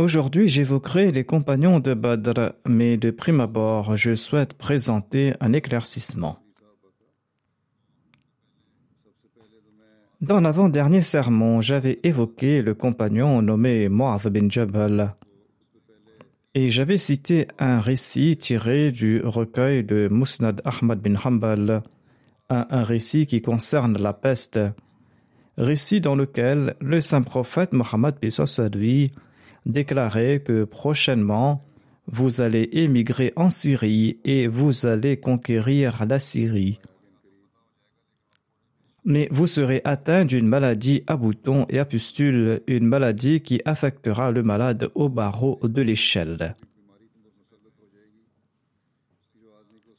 Aujourd'hui, j'évoquerai les compagnons de Badr, mais de prime abord, je souhaite présenter un éclaircissement. Dans l'avant-dernier sermon, j'avais évoqué le compagnon nommé Mu'adh bin Jabal. Et j'avais cité un récit tiré du recueil de Musnad Ahmad bin Hanbal, un, récit qui concerne la peste, récit dans lequel le saint prophète Mohammed lui déclarait que prochainement vous allez émigrer en Syrie et vous allez conquérir la Syrie. Mais vous serez atteint d'une maladie à boutons et à pustules, une maladie qui affectera le malade au barreau de l'échelle.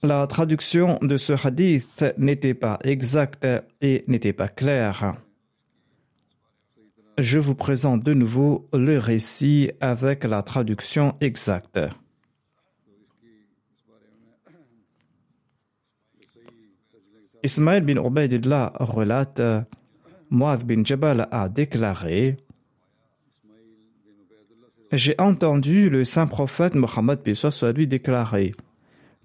La traduction de ce hadith n'était pas exacte et n'était pas claire. Je vous présente de nouveau le récit avec la traduction exacte. Ismaël bin Ubaidillah relate Muaz bin Jabal a déclaré J'ai entendu le saint prophète Mohammed soit lui déclarer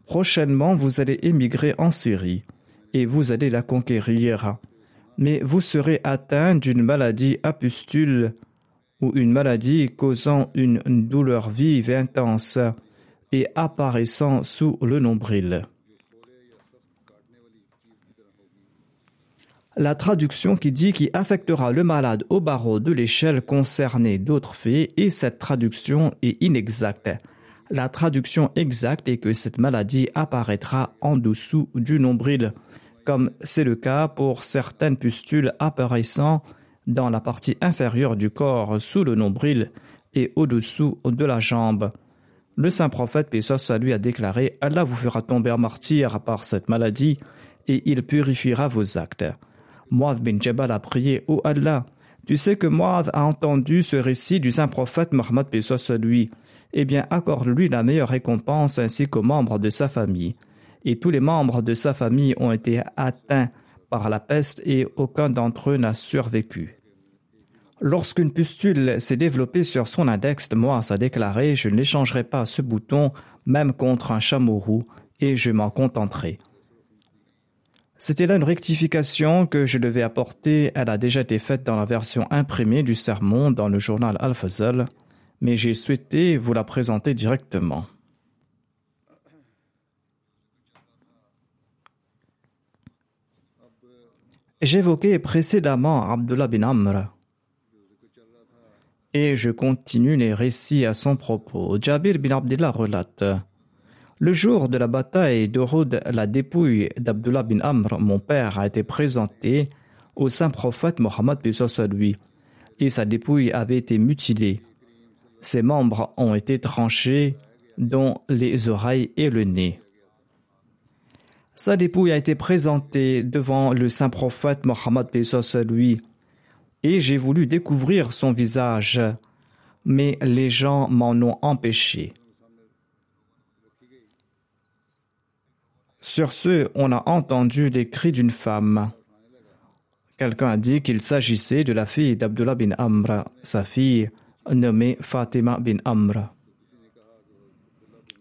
Prochainement vous allez émigrer en Syrie et vous allez la conquérir, mais vous serez atteint d'une maladie à pustule ou une maladie causant une douleur vive et intense et apparaissant sous le nombril. La traduction qui dit qui affectera le malade au barreau de l'échelle concernée d'autres faits et cette traduction est inexacte. La traduction exacte est que cette maladie apparaîtra en dessous du nombril, comme c'est le cas pour certaines pustules apparaissant dans la partie inférieure du corps sous le nombril et au-dessous de la jambe. Le saint prophète Pessos lui a déclaré Allah vous fera tomber martyr par cette maladie et il purifiera vos actes. Muad bin Jabal a prié Ô Allah, tu sais que Muad a entendu ce récit du saint prophète Mohammed soit lui. Eh bien, accorde-lui la meilleure récompense ainsi qu'aux membres de sa famille. Et tous les membres de sa famille ont été atteints par la peste et aucun d'entre eux n'a survécu. Lorsqu'une pustule s'est développée sur son index, Moaz a déclaré Je ne l'échangerai pas ce bouton, même contre un chameau roux, et je m'en contenterai. C'était là une rectification que je devais apporter. Elle a déjà été faite dans la version imprimée du sermon dans le journal Al-Fazl, mais j'ai souhaité vous la présenter directement. J'évoquais précédemment Abdullah bin Amr. Et je continue les récits à son propos. Jabir bin Abdullah relate le jour de la bataille d'Urud, la dépouille d'Abdullah bin Amr, mon père, a été présentée au saint prophète Mohammed lui, et sa dépouille avait été mutilée. Ses membres ont été tranchés, dont les oreilles et le nez. Sa dépouille a été présentée devant le saint prophète Mohammed lui, et j'ai voulu découvrir son visage, mais les gens m'en ont empêché. Sur ce, on a entendu les cris d'une femme. Quelqu'un a dit qu'il s'agissait de la fille d'Abdullah bin Amr, sa fille nommée Fatima bin Amr.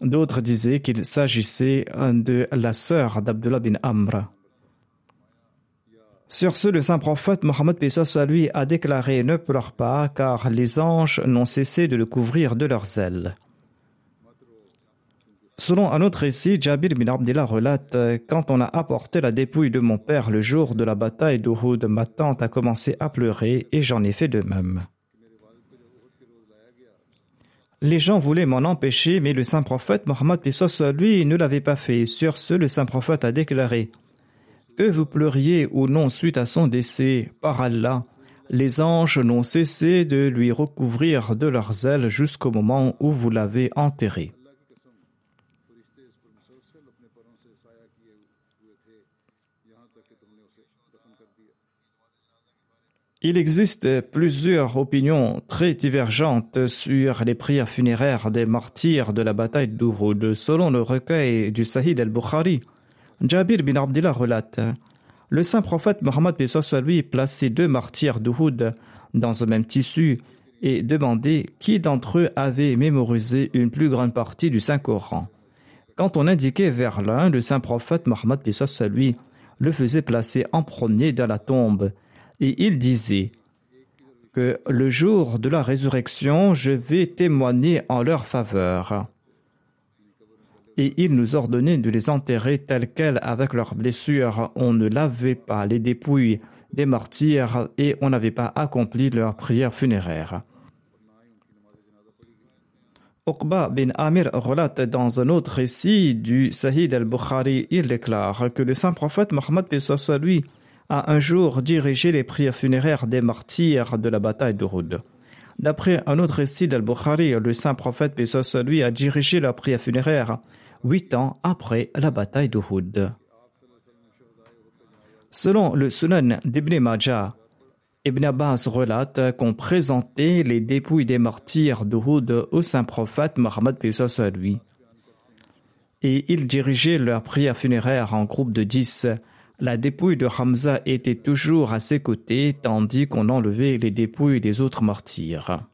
D'autres disaient qu'il s'agissait de la sœur d'Abdullah bin Amr. Sur ce, le saint prophète Mohammed lui a déclaré Ne pleure pas, car les anges n'ont cessé de le couvrir de leurs ailes. Selon un autre récit, Jabir bin Abdullah relate Quand on a apporté la dépouille de mon père le jour de la bataille d'Uhud, ma tante a commencé à pleurer et j'en ai fait de même. Les gens voulaient m'en empêcher, mais le saint prophète Mohammed lui ne l'avait pas fait. Sur ce, le saint prophète a déclaré que vous pleuriez ou non suite à son décès, par Allah, les anges n'ont cessé de lui recouvrir de leurs ailes jusqu'au moment où vous l'avez enterré. Il existe plusieurs opinions très divergentes sur les prières funéraires des martyrs de la bataille d'Uhud. Selon le recueil du Sahih al-Bukhari, Jabir bin Abdullah relate Le saint prophète Mohammed soit lui plaçait deux martyrs d'Uhud dans un même tissu et demandait qui d'entre eux avait mémorisé une plus grande partie du Saint-Coran. Quand on indiquait vers l'un, le saint prophète Mohammed soit lui le faisait placer en premier dans la tombe et il disait que le jour de la résurrection, je vais témoigner en leur faveur et il nous ordonnait de les enterrer tels quels avec leurs blessures. On ne lavait pas les dépouilles des martyrs et on n'avait pas accompli leur prière funéraire. Uqba bin Amir relate dans un autre récit du Sahih al-Bukhari, il déclare que le saint prophète Mohammed lui a un jour dirigé les prières funéraires des martyrs de la bataille de d'Uhud. D'après un autre récit d'Al-Bukhari, le saint prophète lui a dirigé la prière funéraire huit ans après la bataille d'Uhud. Selon le Sunan d'Ibn Majah, Ibn Abbas relate qu'on présentait les dépouilles des martyrs d'Uhud au saint prophète Mohammed lui. Et ils dirigeaient leur prière funéraire en groupe de dix. La dépouille de Hamza était toujours à ses côtés, tandis qu'on enlevait les dépouilles des autres martyrs.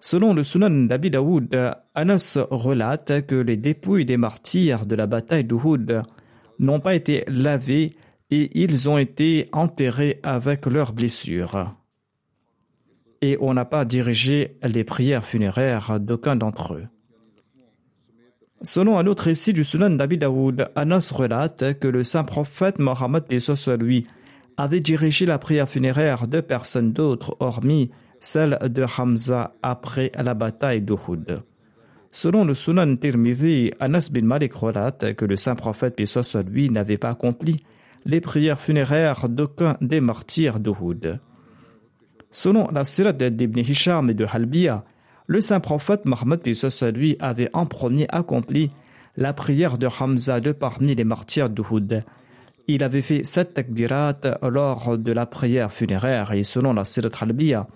Selon le Sunan d'Abi Daoud, Anas relate que les dépouilles des martyrs de la bataille d'Uhud n'ont pas été lavées et ils ont été enterrés avec leurs blessures. Et on n'a pas dirigé les prières funéraires d'aucun d'entre eux. Selon un autre récit du Sunan d'Abi Daoud, Anas relate que le saint prophète Mohammed lui avait dirigé la prière funéraire de personnes d'autres hormis celle de Hamza après la bataille d'Uhud. Selon le Sunan Tirmidhi, Anas bin Malik relate que le saint prophète lui n'avait pas accompli les prières funéraires d'aucun des martyrs d'Uhud. Selon la sirat d'Ibn Hisham et de Halbiya, le saint prophète Mohammed lui avait en premier accompli la prière de Hamza de parmi les martyrs d'Uhud. Il avait fait sept takbirat lors de la prière funéraire et selon la sirat Halbiya,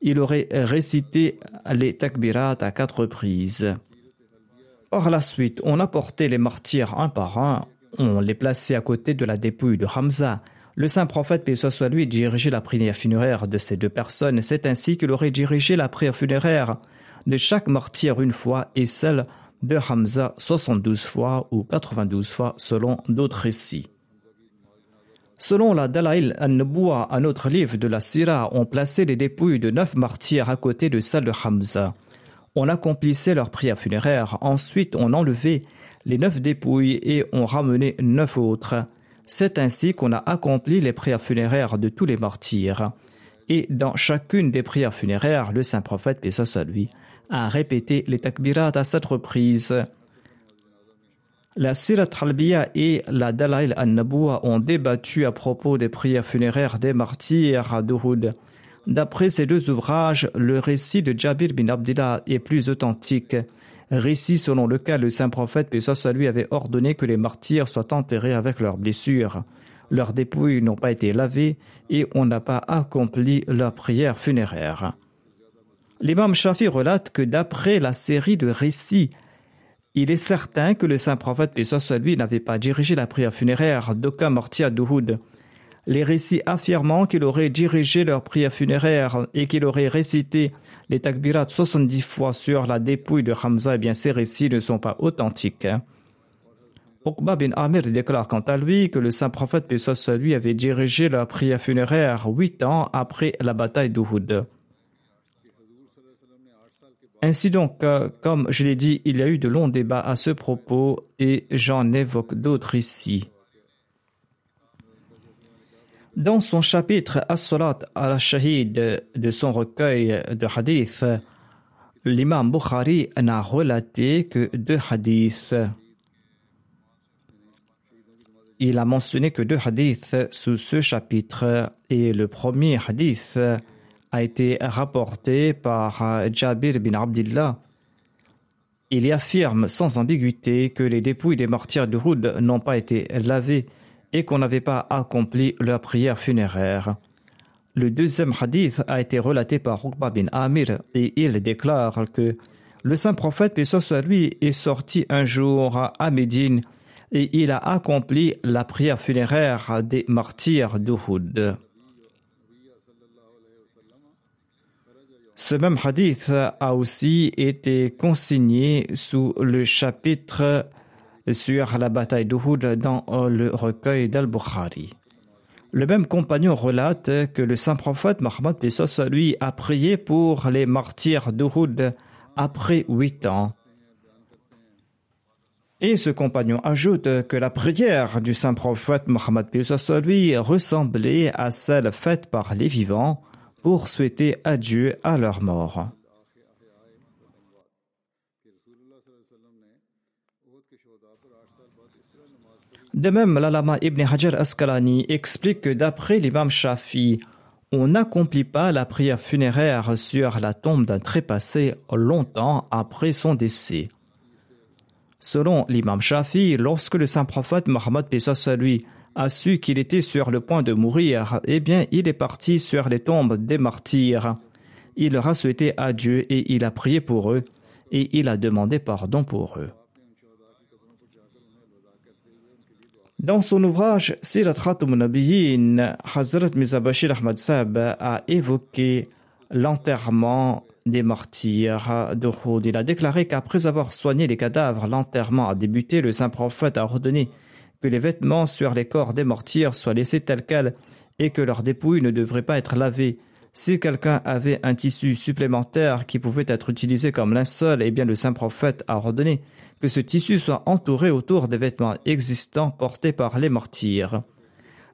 il aurait récité les takbirat à quatre reprises. Par la suite, on apportait les martyrs un par un, on les plaçait à côté de la dépouille de Hamza. Le saint prophète, paix soit lui, dirigeait la prière funéraire de ces deux personnes. C'est ainsi qu'il aurait dirigé la prière funéraire de chaque martyr une fois et celle de Hamza 72 fois ou 92 fois selon d'autres récits. Selon la Dalail an-Nubuwa, un autre livre de la Sira, on plaçait les dépouilles de neuf martyrs à côté de celles de Hamza. On accomplissait leur prière funéraire, ensuite on enlevait les neuf dépouilles et on ramenait neuf autres. C'est ainsi qu'on a accompli les prières funéraires de tous les martyrs. Et dans chacune des prières funéraires, le saint prophète, et soit a répété les takbirat à sept reprises. La Sirat Halbiya et la Dalail an-Nabuwa ont débattu à propos des prières funéraires des martyrs d'Uhud. D'après ces deux ouvrages, le récit de Jabir bin Abdullah est plus authentique, récit selon lequel le saint prophète Pessoa lui avait ordonné que les martyrs soient enterrés avec leurs blessures. Leurs dépouilles n'ont pas été lavées et on n'a pas accompli leur prière funéraire. L'imam Shafi relate que d'après la série de récits Il est certain que le saint prophète, paix soit n'avait pas dirigé la prière funéraire d'aucun mortier à Douhoud. Les récits affirmant qu'il aurait dirigé leur prière funéraire et qu'il aurait récité les takbirat 70 fois sur la dépouille de Hamza, eh bien ces récits ne sont pas authentiques. Uqba bin Amir déclare quant à lui que le saint prophète soit lui avait dirigé leur prière funéraire huit ans après la bataille d'Uhud. Ainsi donc, euh, comme je l'ai dit, il y a eu de longs débats à ce propos et j'en évoque d'autres ici. Dans son chapitre As-Salat al-Shahid de son recueil de hadiths, l'imam Bukhari n'a relaté que deux hadiths. Il a mentionné que deux hadiths sous ce chapitre et le premier hadith a été rapporté par Jabir bin Abdullah. Il y affirme sans ambiguïté que les dépouilles des martyrs de Houd n'ont pas été lavées et qu'on n'avait pas accompli leur prière funéraire. Le deuxième hadith a été relaté par Uqba bin Amir et il déclare que le saint prophète, paix soit lui, est sorti un jour à Médine et il a accompli la prière funéraire des martyrs d'Uhud. Ce même hadith a aussi été consigné sous le chapitre sur la bataille d'Uhud dans le recueil d'Al-Bukhari. Le même compagnon relate que le saint prophète Mohammed lui a prié pour les martyrs d'Uhud après huit ans. Et ce compagnon ajoute que la prière du saint prophète Mohammed lui ressemblait à celle faite par les vivants pour souhaiter adieu à leur mort. De même, l'Alama Ibn Hajar Asqalani explique que d'après l'imam Shafi, on n'accomplit pas la prière funéraire sur la tombe d'un trépassé longtemps après son décès. Selon l'imam Shafi, lorsque le saint prophète Mohammed lui a su qu'il était sur le point de mourir, eh bien il est parti sur les tombes des martyrs. Il leur a souhaité adieu et il a prié pour eux et il a demandé pardon pour eux. Dans son ouvrage Sirat Nabiyin, Hazrat Mizabashir Ahmad Sab a évoqué l'enterrement des martyrs de Houd. Il a déclaré qu'après avoir soigné les cadavres, l'enterrement a débuté. Le saint prophète a ordonné que les vêtements sur les corps des mortiers soient laissés tels quels et que leurs dépouilles ne devraient pas être lavées. Si quelqu'un avait un tissu supplémentaire qui pouvait être utilisé comme linceul, eh bien le saint prophète a ordonné que ce tissu soit entouré autour des vêtements existants portés par les mortiers.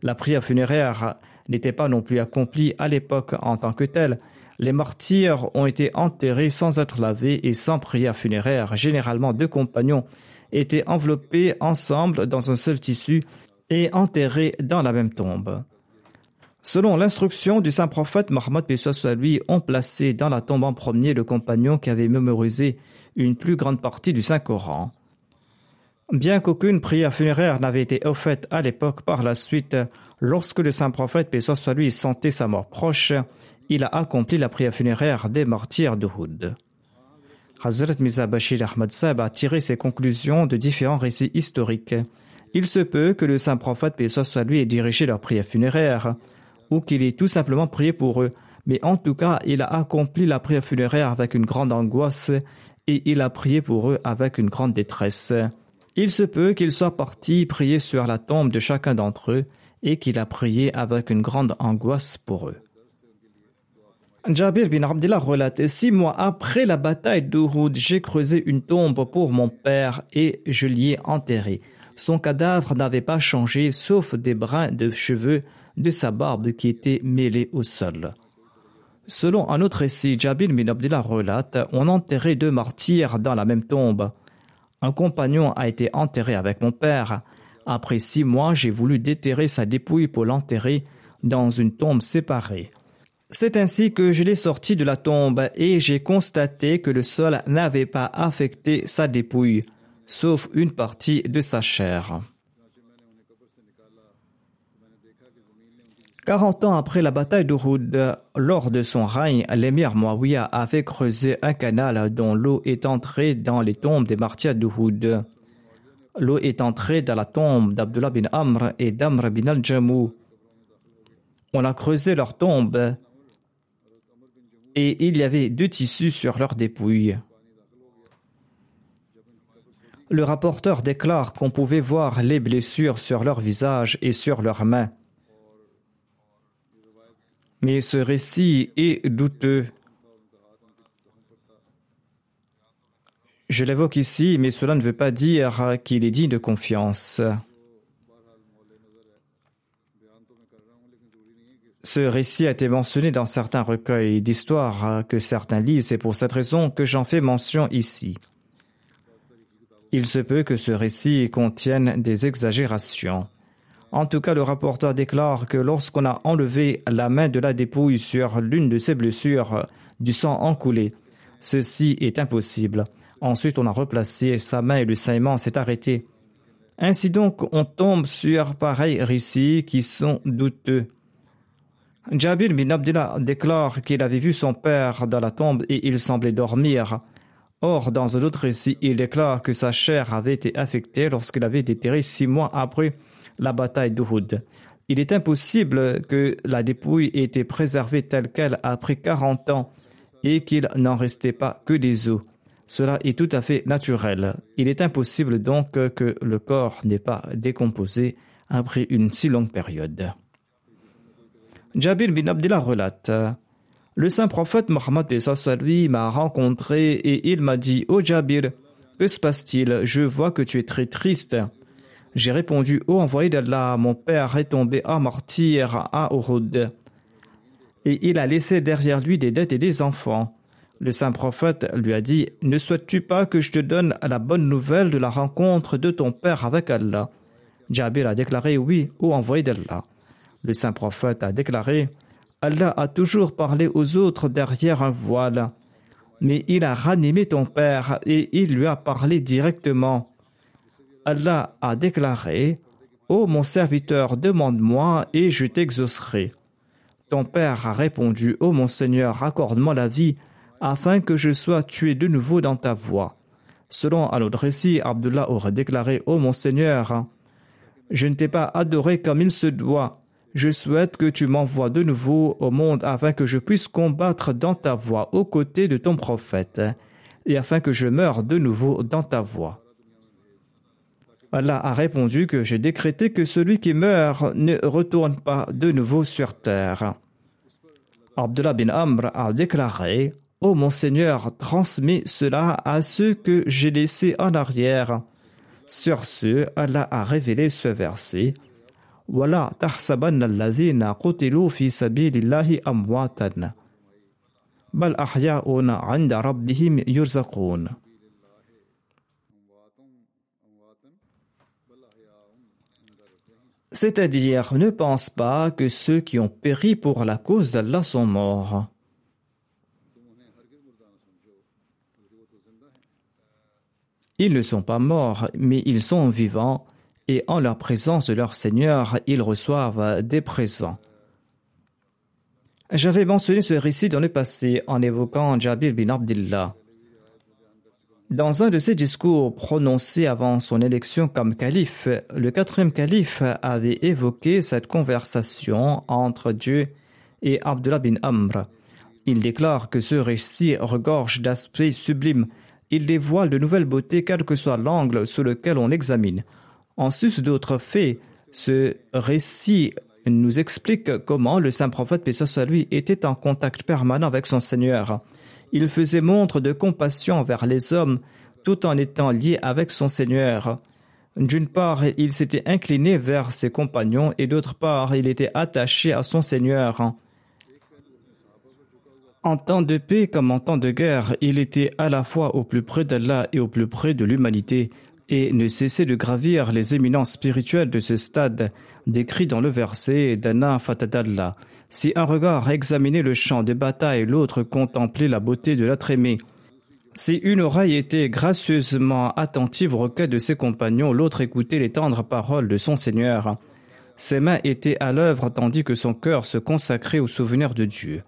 La prière funéraire n'était pas non plus accomplie à l'époque en tant que telle. Les martyrs ont été enterrés sans être lavés et sans prière funéraire. Généralement, deux compagnons étaient enveloppés ensemble dans un seul tissu et enterrés dans la même tombe. Selon l'instruction du saint prophète Mohammed soit lui, ont placé dans la tombe en premier le compagnon qui avait mémorisé une plus grande partie du Saint-Coran. Bien qu'aucune prière funéraire n'avait été offerte à l'époque par la suite, lorsque le saint prophète soit lui sentait sa mort proche, il a accompli la prière funéraire des martyrs de Houd. Hazrat Mirza Bashir Ahmad Sab a tiré ses conclusions de différents récits historiques. Il se peut que le saint prophète, soit lui, ait dirigé leur prière funéraire, ou qu'il ait tout simplement prié pour eux, mais en tout cas, il a accompli la prière funéraire avec une grande angoisse et il a prié pour eux avec une grande détresse. Il se peut qu'il soit parti prier sur la tombe de chacun d'entre eux et qu'il a prié avec une grande angoisse pour eux. Jabir bin Abdullah relate Six mois après la bataille d'Uhud, j'ai creusé une tombe pour mon père et je l'y ai enterré. Son cadavre n'avait pas changé, sauf des brins de cheveux de sa barbe qui étaient mêlés au sol. Selon un autre récit, Jabir bin Abdullah relate On enterrait deux martyrs dans la même tombe. Un compagnon a été enterré avec mon père. Après six mois, j'ai voulu déterrer sa dépouille pour l'enterrer dans une tombe séparée. C'est ainsi que je l'ai sorti de la tombe et j'ai constaté que le sol n'avait pas affecté sa dépouille, sauf une partie de sa chair. 40 ans après la bataille d'Uhud, lors de son règne, l'émir Muawiyah avait creusé un canal dont l'eau est entrée dans les tombes des martyrs d'Uhud. L'eau est entrée dans la tombe d'Abdullah bin Amr et d'Amr bin al-Jamou. On a creusé leurs tombes et il y avait deux tissus sur leurs dépouilles. Le rapporteur déclare qu'on pouvait voir les blessures sur leur visage et sur leurs mains. Mais ce récit est douteux. Je l'évoque ici, mais cela ne veut pas dire qu'il est digne de confiance. Ce récit a été mentionné dans certains recueils d'histoires que certains lisent, c'est pour cette raison que j'en fais mention ici. Il se peut que ce récit contienne des exagérations. En tout cas, le rapporteur déclare que lorsqu'on a enlevé la main de la dépouille sur l'une de ses blessures, du sang en coulé. Ceci est impossible. Ensuite, on a replacé sa main et le saignement s'est arrêté. Ainsi donc, on tombe sur pareils récits qui sont douteux. Jabir bin Abdullah déclare qu'il avait vu son père dans la tombe et il semblait dormir. Or, dans un autre récit, il déclare que sa chair avait été affectée lorsqu'il avait déterré six mois après la bataille d'Uhud. Il est impossible que la dépouille ait été préservée telle qu'elle après 40 ans et qu'il n'en restait pas que des os. Cela est tout à fait naturel. Il est impossible donc que le corps n'ait pas décomposé après une si longue période. Jabir bin Abdullah relate Le saint prophète Mohammed lui m'a rencontré et il m'a dit Ô oh Jabir, que se passe-t-il? Je vois que tu es très triste. J'ai répondu Ô envoyé d'Allah, mon père est tombé à martyr à Uhud. Et il a laissé derrière lui des dettes et des enfants. Le saint prophète lui a dit Ne souhaites-tu pas que je te donne la bonne nouvelle de la rencontre de ton père avec Allah? Jabir a déclaré Oui, ô envoyé d'Allah. Le saint prophète a déclaré Allah a toujours parlé aux autres derrière un voile, mais il a ranimé ton père et il lui a parlé directement. Allah a déclaré Ô mon serviteur, demande-moi et je t'exaucerai. Ton père a répondu Ô mon Seigneur, accorde-moi la vie afin que je sois tué de nouveau dans ta voie. Selon récit, Abdullah aurait déclaré Ô mon Seigneur, je ne t'ai pas adoré comme il se doit. Je souhaite que tu m'envoies de nouveau au monde afin que je puisse combattre dans ta voie aux côtés de ton prophète et afin que je meure de nouveau dans ta voie. Allah a répondu que j'ai décrété que celui qui meurt ne retourne pas de nouveau sur terre. Abdullah bin Amr a déclaré Ô oh mon Seigneur, cela à ceux que j'ai laissés en arrière. Sur ce, Allah a révélé ce verset. C'est-à-dire, ne pense pas que ceux qui ont péri pour la cause d'Allah sont morts. Ils ne sont pas morts, mais ils sont vivants, et en leur présence de leur Seigneur, ils reçoivent des présents. J'avais mentionné ce récit dans le passé en évoquant Jabir bin Abdullah. Dans un de ses discours prononcés avant son élection comme calife, le quatrième calife avait évoqué cette conversation entre Dieu et Abdullah bin Amr. Il déclare que ce récit regorge d'aspects sublimes. Il dévoile de nouvelles beautés quel que soit l'angle sous lequel on l'examine. En sus d'autres faits, ce récit nous explique comment le saint prophète, soit lui, était en contact permanent avec son Seigneur. Il faisait montre de compassion envers les hommes tout en étant lié avec son Seigneur. D'une part, il s'était incliné vers ses compagnons et d'autre part, il était attaché à son Seigneur. En temps de paix comme en temps de guerre, il était à la fois au plus près d'Allah et au plus près de l'humanité et ne cessait de gravir les éminences spirituelles de ce stade décrit dans le verset d'Anna Fatadallah. Si un regard examinait le champ de bataille, l'autre contemplait la beauté de l'être aimé. Si une oreille était gracieusement attentive aux requêtes de ses compagnons, l'autre écoutait les tendres paroles de son Seigneur. Ses mains étaient à l'œuvre tandis que son cœur se consacrait au souvenir de Dieu.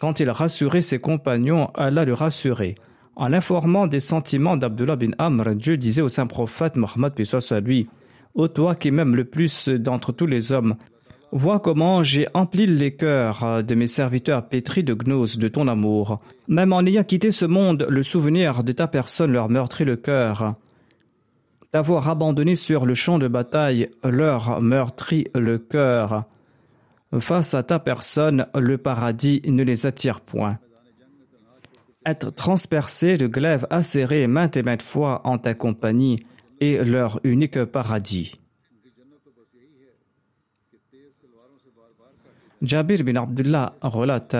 Quand il rassurait ses compagnons, Allah le rassurait. En informant des sentiments d'Abdullah bin Amr, Dieu disait au saint prophète Mohammed soit lui Ô toi qui m'aimes le plus d'entre tous les hommes, vois comment j'ai empli les cœurs de mes serviteurs pétris de gnose de ton amour. Même en ayant quitté ce monde, le souvenir de ta personne leur meurtrit le cœur. T'avoir abandonné sur le champ de bataille leur meurtrit le cœur. Face à ta personne, le paradis ne les attire point être transpercés de glaives acérés maintes et maintes fois en ta compagnie est leur unique paradis. Jabir bin Abdullah relate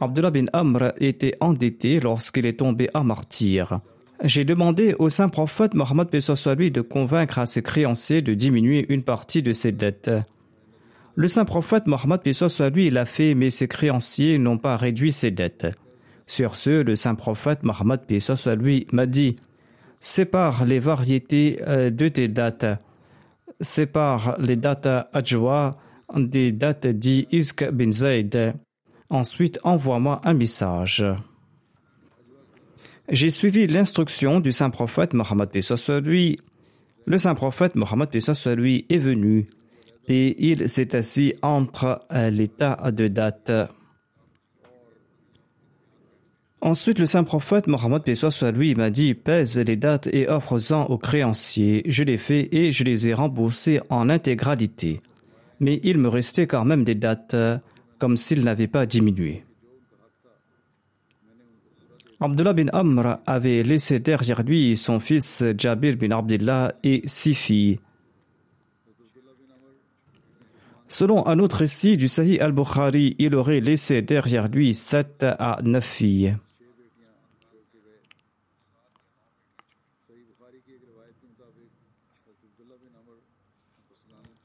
Abdullah bin Amr était endetté lorsqu'il est tombé à martyr. J'ai demandé au saint prophète Mohammed lui de convaincre à ses créanciers de diminuer une partie de ses dettes. Le saint prophète Mohammed lui l'a fait, mais ses créanciers n'ont pas réduit ses dettes. Sur ce, le saint prophète Mohammed lui m'a dit Sépare les variétés euh, de tes dates. Sépare les dates adjoa des dates dit Isk bin Zayd. Ensuite, envoie-moi un message. J'ai suivi l'instruction du saint prophète Mohammed lui. Le saint prophète Mohammed lui est venu et il s'est assis entre euh, les tas de dates. Ensuite, le saint prophète Mohammed soit lui m'a dit pèse les dates et offre-en aux créanciers. Je l'ai fait et je les ai remboursés en intégralité. Mais il me restait quand même des dates comme s'ils n'avaient pas diminué. Abdullah bin Amr avait laissé derrière lui son fils Jabir bin Abdullah et six filles. Selon un autre récit du Sahih al-Bukhari, il aurait laissé derrière lui sept à neuf filles.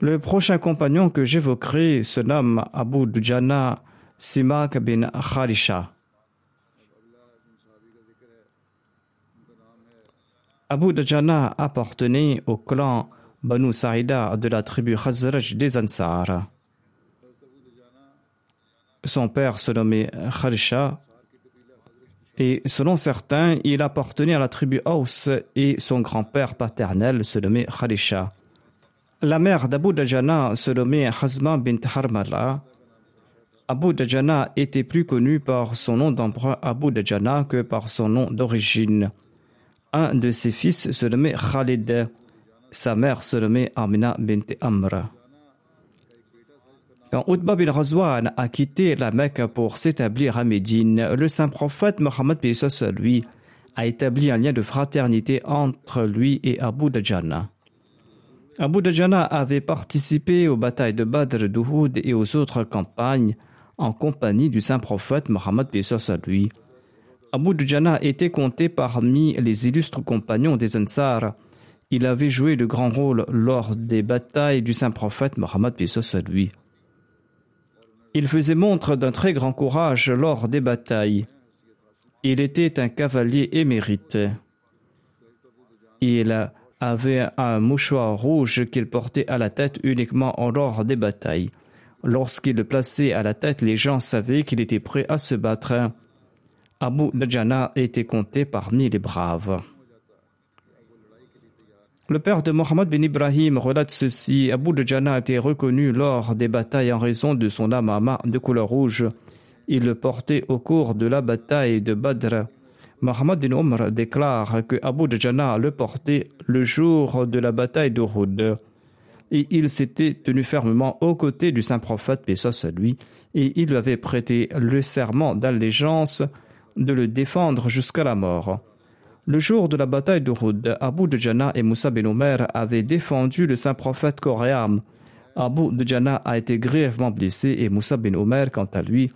Le prochain compagnon que j'évoquerai se nomme Abu Dujana Simak bin Kharisha. Abu Dujana appartenait au clan Banu Saïda de la tribu Khazraj des Ansar. Son père se nommait Kharisha et selon certains, il appartenait à la tribu Aus et son grand-père paternel se nommait Kharisha. La mère d'Abu Dajana se nommait Hazma bint Harmala. Abu Dajana était plus connu par son nom d'emprunt Abu Dajana que par son nom d'origine. Un de ses fils se nommait Khalid. Sa mère se nommait Amina bint Amr. Quand Utba bin Razwan a quitté la Mecque pour s'établir à Médine, le saint prophète Mohammed lui a établi un lien de fraternité entre lui et Abu Dajana. Abu Dajana avait participé aux batailles de Badr, d'Uhud et aux autres campagnes en compagnie du saint prophète Mohammed lui. Abu Dajana était compté parmi les illustres compagnons des Ansar. Il avait joué de grands rôles lors des batailles du saint prophète Mohammed lui. Il faisait montre d'un très grand courage lors des batailles. Il était un cavalier émérite. Il a avait un mouchoir rouge qu'il portait à la tête uniquement en lors des batailles. Lorsqu'il le plaçait à la tête, les gens savaient qu'il était prêt à se battre. Abu Najana était compté parmi les braves. Le père de Mohammed bin Ibrahim relate ceci. Abu Najana a été reconnu lors des batailles en raison de son amama de couleur rouge. Il le portait au cours de la bataille de Badr. Mohammed bin Omar déclare que Abu Djana le portait le jour de la bataille d'Uhud. Et il s'était tenu fermement aux côtés du saint prophète, paix à lui, et il lui avait prêté le serment d'allégeance de le défendre jusqu'à la mort. Le jour de la bataille d'Uhud, Abu Djana et Moussa bin Omer avaient défendu le saint prophète coréam. Abu Djana a été grièvement blessé et Moussa bin Omer, quant à lui,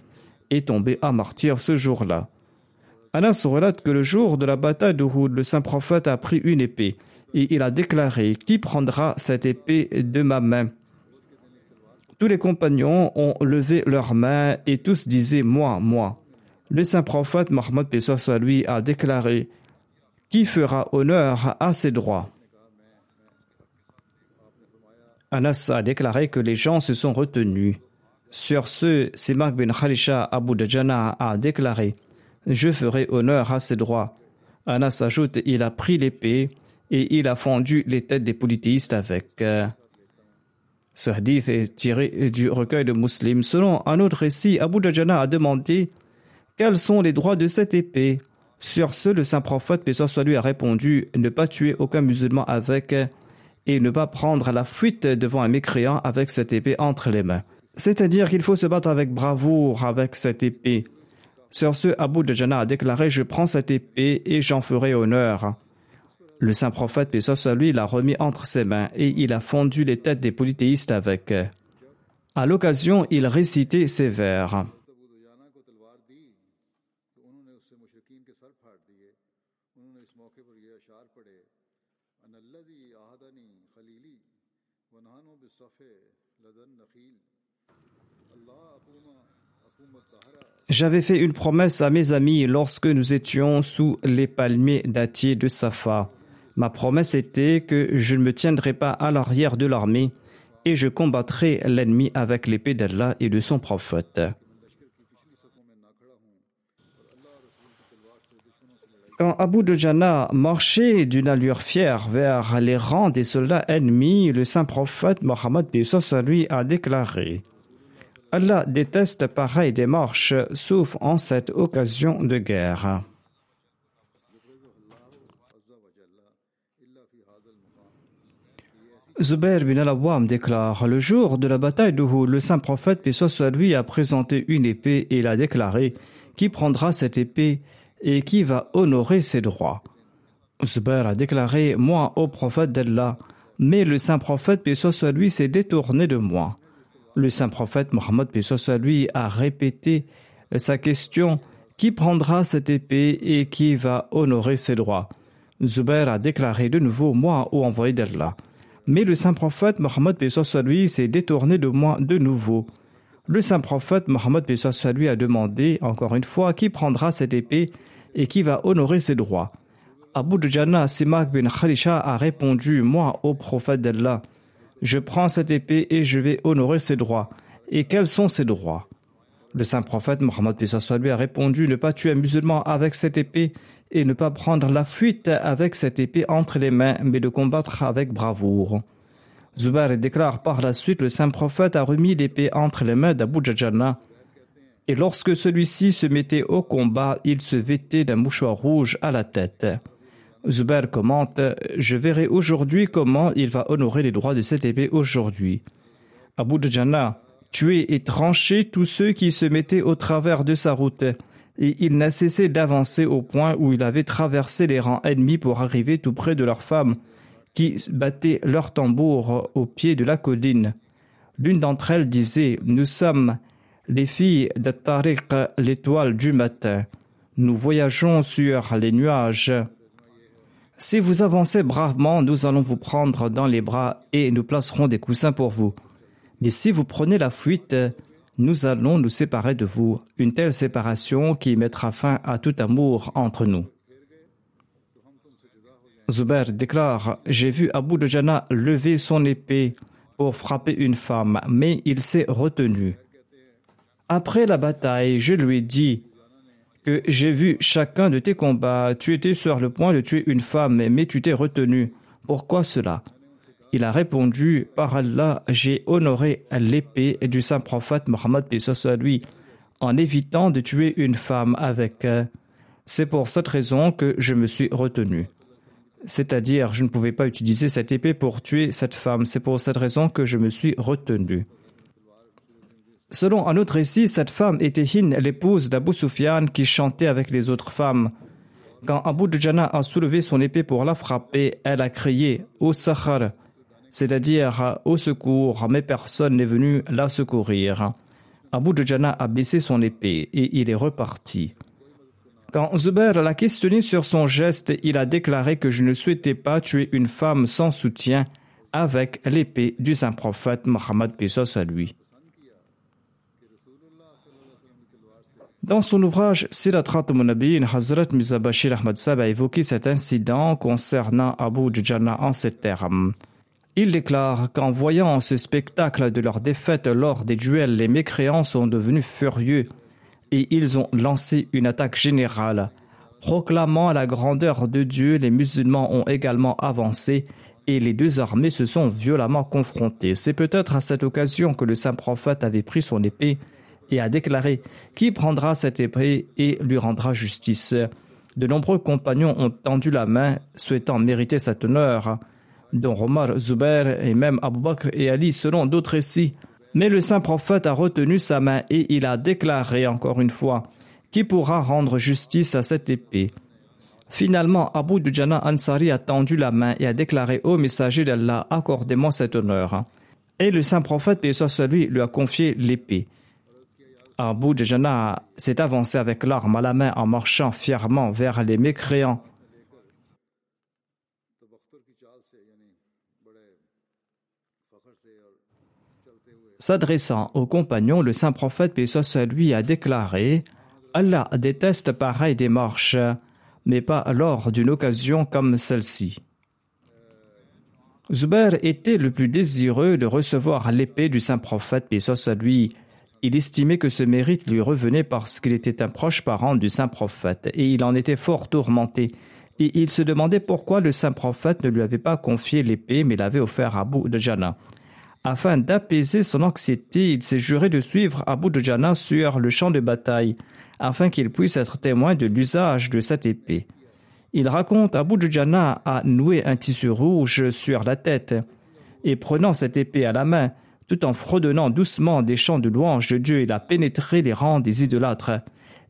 est tombé à martyr ce jour-là. Anas relate que le jour de la bataille d'Uhud, le saint prophète a pris une épée et il a déclaré Qui prendra cette épée de ma main? Tous les compagnons ont levé leurs mains et tous disaient Moi, moi. Le saint prophète Mohammed soit lui a déclaré Qui fera honneur à ses droits? Anas a déclaré que les gens se sont retenus. Sur ce, Simak bin Khalisha Abu Dajana a déclaré Je ferai honneur à ses droits. Anas ajoute Il a pris l'épée et il a fendu les têtes des polythéistes avec. Ce hadith est tiré du recueil de Muslims. Selon un autre récit, Abu Dajana a demandé Quels sont les droits de cette épée? Sur ce, le saint prophète, paix soit lui, a répondu Ne pas tuer aucun musulman avec et ne pas prendre la fuite devant un mécréant avec cette épée entre les mains. C'est-à-dire qu'il faut se battre avec bravoure avec cette épée. Sur ce, Abu Dajana a déclaré Je prends cette épée et j'en ferai honneur. Le saint prophète, paix soit lui, l'a remis entre ses mains et il a fondu les têtes des polythéistes avec. À l'occasion, il récitait ces vers. J'avais fait une promesse à mes amis lorsque nous étions sous les palmiers dattiers de Safa. Ma promesse était que je ne me tiendrai pas à l'arrière de l'armée et je combattrai l'ennemi avec l'épée d'Allah et de son prophète. Quand Abu Dujana marchait d'une allure fière vers les rangs des soldats ennemis, le saint prophète Mohammed lui a déclaré Allah déteste pareille démarche, sauf en cette occasion de guerre. Zubair bin al-Awwam déclare Le jour de la bataille d'Uhud, le saint prophète, paix soit lui, a présenté une épée et il a déclaré Qui prendra cette épée et qui va honorer ses droits? Zubair a déclaré Moi, ô prophète d'Allah, mais le saint prophète, paix soit lui, s'est détourné de moi. Le saint prophète Mohammed, soit lui, a répété sa question Qui prendra cette épée et qui va honorer ses droits? Zubair a déclaré de nouveau Moi, ô envoyé d'Allah. Mais le saint prophète Mohammed lui s'est détourné de moi de nouveau. Le saint prophète Mohammed lui a demandé encore une fois qui prendra cette épée et qui va honorer ses droits? Abu Dujana Simak bin Khalisha a répondu Moi, ô prophète d'Allah, je prends cette épée et je vais honorer ses droits. Et quels sont ses droits? Le saint prophète Mohammed lui a répondu Ne pas tuer un musulman avec cette épée et ne pas prendre la fuite avec cette épée entre les mains, mais de combattre avec bravoure. Zubair déclare par la suite le saint prophète a remis l'épée entre les mains d'Abu Jajana. Et lorsque celui-ci se mettait au combat, il se vêtait d'un mouchoir rouge à la tête. Zubair commente Je verrai aujourd'hui comment il va honorer les droits de cette épée aujourd'hui. Abu Djana tuer et trancher tous ceux qui se mettaient au travers de sa route et il n'a cessé d'avancer au point où il avait traversé les rangs ennemis pour arriver tout près de leurs femmes, qui battaient leurs tambours au pied de la colline. L'une d'entre elles disait Nous sommes les filles de l'étoile du matin. Nous voyageons sur les nuages. Si vous avancez bravement, nous allons vous prendre dans les bras et nous placerons des coussins pour vous. Mais si vous prenez la fuite, nous allons nous séparer de vous, une telle séparation qui mettra fin à tout amour entre nous. Zubair déclare J'ai vu Abu Djana lever son épée pour frapper une femme, mais il s'est retenu. Après la bataille, je lui ai dit que j'ai vu chacun de tes combats. Tu étais sur le point de tuer une femme, mais tu t'es retenu. Pourquoi cela? Il a répondu Par Allah, j'ai honoré l'épée du saint prophète Mohammed lui en évitant de tuer une femme avec. C'est pour cette raison que je me suis retenu. C'est-à-dire, je ne pouvais pas utiliser cette épée pour tuer cette femme. C'est pour cette raison que je me suis retenu. Selon un autre récit, cette femme était Hin, l'épouse d'Abu Sufyan, qui chantait avec les autres femmes. Quand Abu Dujana a soulevé son épée pour la frapper, elle a crié Au Sahar, c'est-à-dire au secours, mais personne n'est venu la secourir. Abu Dujana a baissé son épée et il est reparti. Quand Zubair l'a questionné sur son geste, il a déclaré que je ne souhaitais pas tuer une femme sans soutien avec l'épée du saint prophète Mohammed Pesos à lui. Dans son ouvrage Sirat Munabiyin, Hazrat Mizabashir Ahmad Sab a évoqué cet incident concernant Abu Dujana en ces termes. Il déclare qu'en voyant ce spectacle de leur défaite lors des duels, les mécréants sont devenus furieux et ils ont lancé une attaque générale. Proclamant la grandeur de Dieu, les musulmans ont également avancé et les deux armées se sont violemment confrontées. C'est peut-être à cette occasion que le saint prophète avait pris son épée et a déclaré Qui prendra cette épée et lui rendra justice De nombreux compagnons ont tendu la main, souhaitant mériter cet honneur, dont Omar, Zubair et même Abu Bakr et Ali selon d'autres récits. Mais le saint prophète a retenu sa main et il a déclaré encore une fois Qui pourra rendre justice à cette épée Finalement, Abu Dujana Ansari a tendu la main et a déclaré au messager d'Allah Accordez-moi cet honneur. Et le saint prophète, soit lui, lui a confié l'épée. Abu Dujana s'est avancé avec l'arme à la main en marchant fièrement vers les mécréants. S'adressant aux compagnons, le saint prophète, soit lui, a déclaré Allah déteste pareille démarche mais pas lors d'une occasion comme celle-ci. Zubair était le plus désireux de recevoir l'épée du saint prophète, à lui. Il estimait que ce mérite lui revenait parce qu'il était un proche parent du saint prophète, et il en était fort tourmenté. Et il se demandait pourquoi le saint prophète ne lui avait pas confié l'épée, mais l'avait offert à Abu Djana. Afin d'apaiser son anxiété, il s'est juré de suivre Abu Djana sur le champ de bataille afin qu'il puisse être témoin de l'usage de cette épée. Il raconte Abu Dujana a noué un tissu rouge sur la tête, et prenant cette épée à la main, tout en fredonnant doucement des chants de louange de Dieu, il a pénétré les rangs des idolâtres,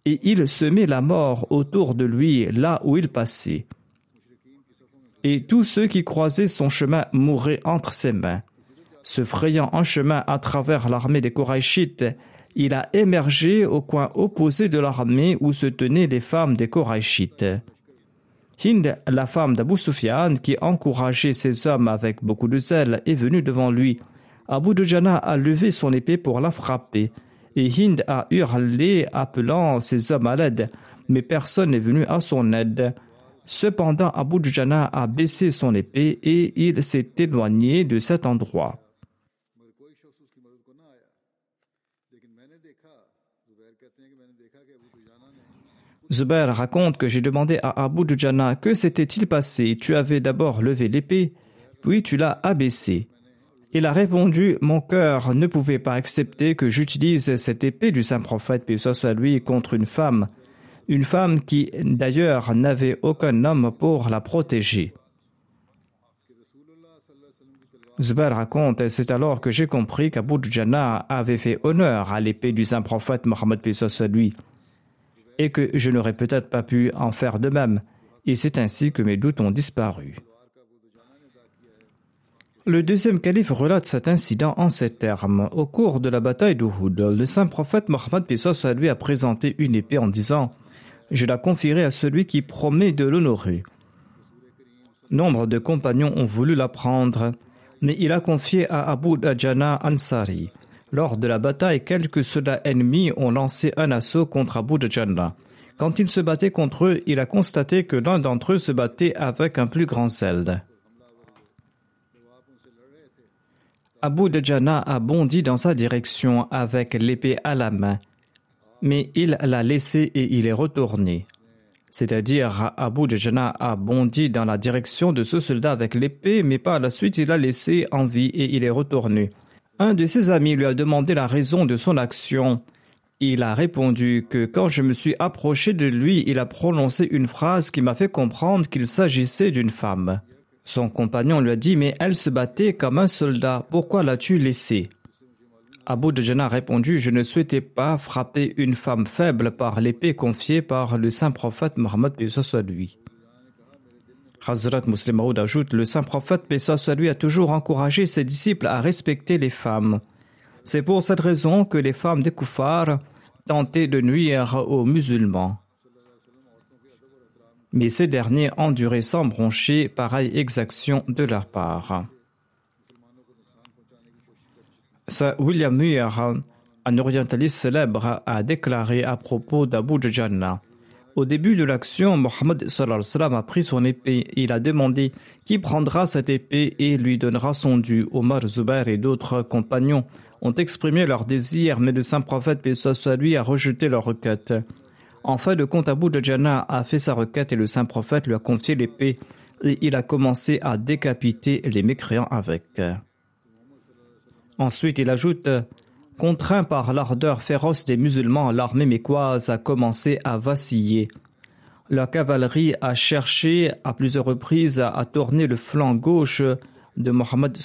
et il semait la mort autour de lui là où il passait. Et tous ceux qui croisaient son chemin mouraient entre ses mains. Se frayant un chemin à travers l'armée des Korachites, il a émergé au coin opposé de l'armée où se tenaient les femmes des Korachites. Hind, la femme d'Abu Sufyan, qui encourageait ses hommes avec beaucoup de zèle, est venue devant lui. Abu Dujana a levé son épée pour la frapper, et Hind a hurlé appelant ses hommes à l'aide, mais personne n'est venu à son aide. Cependant, Abu Dujana a baissé son épée et il s'est éloigné de cet endroit. Zubair raconte que j'ai demandé à Abu Dujana que s'était-il passé. Tu avais d'abord levé l'épée, puis tu l'as abaissée. Il a répondu Mon cœur ne pouvait pas accepter que j'utilise cette épée du saint prophète, puis ce contre une femme. Une femme qui, d'ailleurs, n'avait aucun homme pour la protéger. Zubair raconte C'est alors que j'ai compris qu'Abu Dujana avait fait honneur à l'épée du saint prophète Mohammed, puis soit lui et que je n'aurais peut-être pas pu en faire de même, et c'est ainsi que mes doutes ont disparu. Le deuxième calife relate cet incident en ces termes. Au cours de la bataille d'Uhud, le saint prophète Mohammed à lui a présenté une épée en disant Je la confierai à celui qui promet de l'honorer. Nombre de compagnons ont voulu la prendre, mais il a confié à Abu Dajana Ansari. Lors de la bataille, quelques soldats ennemis ont lancé un assaut contre Abu Djana. Quand il se battait contre eux, il a constaté que l'un d'entre eux se battait avec un plus grand zèle. Abu Djana a bondi dans sa direction avec l'épée à la main, mais il l'a laissé et il est retourné. C'est-à-dire, Abu Djana a bondi dans la direction de ce soldat avec l'épée, mais par la suite il l'a laissé en vie et il est retourné. Un de ses amis lui a demandé la raison de son action. Il a répondu que quand je me suis approché de lui, il a prononcé une phrase qui m'a fait comprendre qu'il s'agissait d'une femme. Son compagnon lui a dit Mais elle se battait comme un soldat, pourquoi l'as-tu laissée Abu Djana a répondu Je ne souhaitais pas frapper une femme faible par l'épée confiée par le saint prophète Mohammed soit lui. Hazrat Muslim ajoute Le saint prophète, soit lui, a toujours encouragé ses disciples à respecter les femmes. C'est pour cette raison que les femmes des koufars tentaient de nuire aux musulmans. Mais ces derniers enduraient sans broncher pareille exaction de leur part. William Muir, un orientaliste célèbre, a déclaré à propos d'Abu Djana Au début de l'action, Mohammed a pris son épée et il a demandé qui prendra cette épée et lui donnera son dû. Omar Zubair et d'autres compagnons ont exprimé leur désir, mais le saint prophète, lui, a rejeté leur requête. Enfin, le comte Abu Djana a fait sa requête et le saint prophète lui a confié l'épée et il a commencé à décapiter les mécréants avec. Ensuite, il ajoute Contraint par l'ardeur féroce des musulmans, l'armée mécoise a commencé à vaciller. La cavalerie a cherché à plusieurs reprises à tourner le flanc gauche de Mohammed,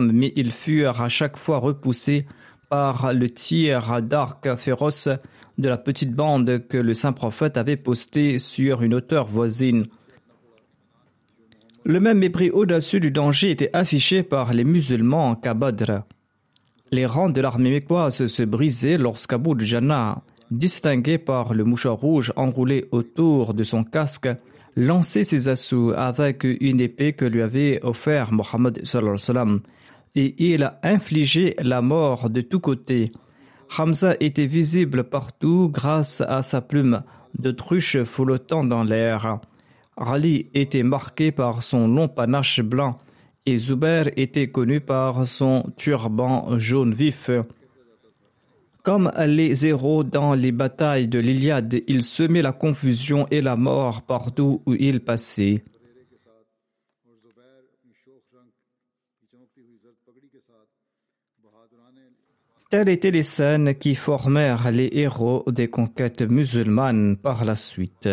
mais ils furent à chaque fois repoussés par le tir d'arc féroce de la petite bande que le saint prophète avait postée sur une hauteur voisine. Le même mépris audacieux du danger était affiché par les musulmans qu'à Badr. Les rangs de l'armée mécoise se brisaient lorsqu'Abu Jannah, distingué par le mouchoir rouge enroulé autour de son casque, lançait ses assauts avec une épée que lui avait offert Mohammed et il a infligé la mort de tous côtés. Hamza était visible partout grâce à sa plume de truche flottant dans l'air. Ali était marqué par son long panache blanc et Zubair était connu par son turban jaune vif. Comme les héros dans les batailles de l'Iliade, il semait la confusion et la mort partout où il passait. Telles étaient les scènes qui formèrent les héros des conquêtes musulmanes par la suite.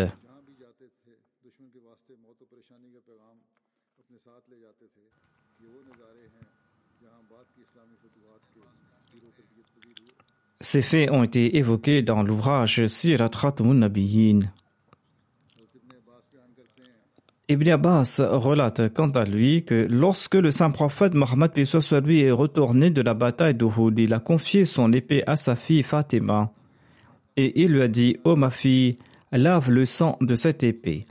Ces faits ont été évoqués dans l'ouvrage Sirat Nabiyyin. Ibn Abbas relate quant à lui que lorsque le saint prophète Mohammed lui est retourné de la bataille d'Uhud, il a confié son épée à sa fille Fatima et il lui a dit Ô oh, ma fille, lave le sang de cette épée.